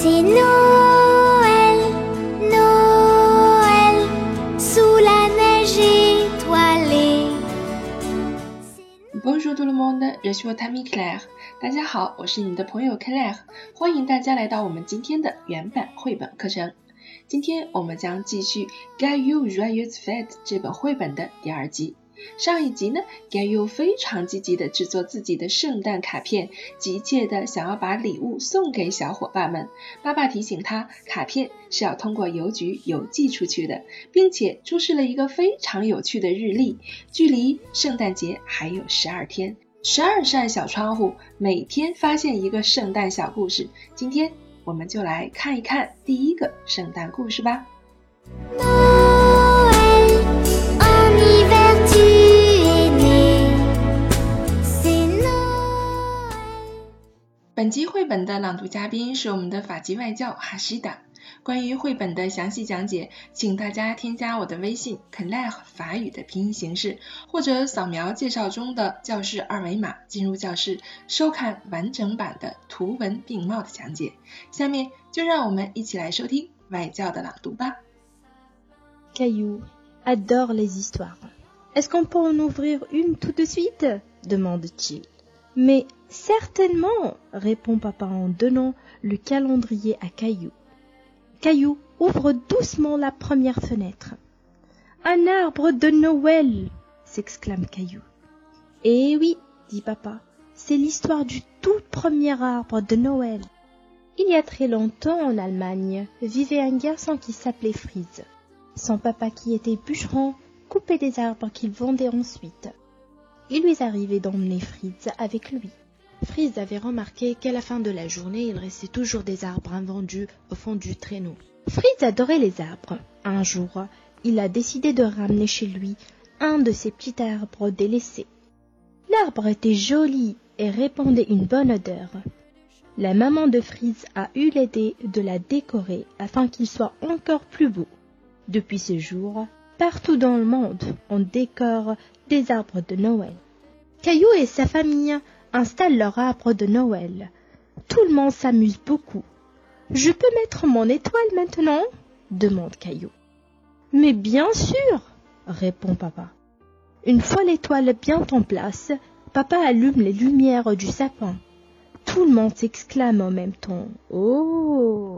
C'est Noël, Noël, sous la neige étoilée. Bonjour tout le monde, je suis votre ami Claire。大家好，我是你的朋友 Claire，欢迎大家来到我们今天的原版绘本课程。今天我们将继续《Gaillou Joyeuse Fête》这本绘本的第二集。上一集呢 gaiu 非常积极的制作自己的圣诞卡片，急切的想要把礼物送给小伙伴们。爸爸提醒他，卡片是要通过邮局邮寄出去的，并且出示了一个非常有趣的日历，距离圣诞节还有十二天，十二扇小窗户，每天发现一个圣诞小故事。今天我们就来看一看第一个圣诞故事吧。本集绘本的朗读嘉宾是我们的法籍外教哈西达。关于绘本的详细讲解，请大家添加我的微信 Claire 法语的拼音形式，或者扫描介绍中的教室二维码进入教室，收看完整版的图文并茂的讲解。下面就让我们一起来收听外教的朗读吧。Caillou adore les histoires. Est-ce qu'on peut en ouvrir une tout de suite demande-t-il. Mais certainement, répond papa en donnant le calendrier à Caillou. Caillou ouvre doucement la première fenêtre. Un arbre de Noël s'exclame Caillou. Eh oui, dit papa, c'est l'histoire du tout premier arbre de Noël. Il y a très longtemps en Allemagne vivait un garçon qui s'appelait Fritz. Son papa qui était bûcheron coupait des arbres qu'il vendait ensuite. Il lui arrivait d'emmener Fritz avec lui. Fritz avait remarqué qu'à la fin de la journée, il restait toujours des arbres invendus au fond du traîneau. Fritz adorait les arbres. Un jour, il a décidé de ramener chez lui un de ces petits arbres délaissés. L'arbre était joli et répandait une bonne odeur. La maman de Fritz a eu l'idée de la décorer afin qu'il soit encore plus beau. Depuis ce jour, partout dans le monde, on décore des arbres de Noël. Caillou et sa famille installent leur arbre de Noël. Tout le monde s'amuse beaucoup. Je peux mettre mon étoile maintenant? demande Caillou. Mais bien sûr, répond papa. Une fois l'étoile bien en place, papa allume les lumières du sapin. Tout le monde s'exclame en même temps. Oh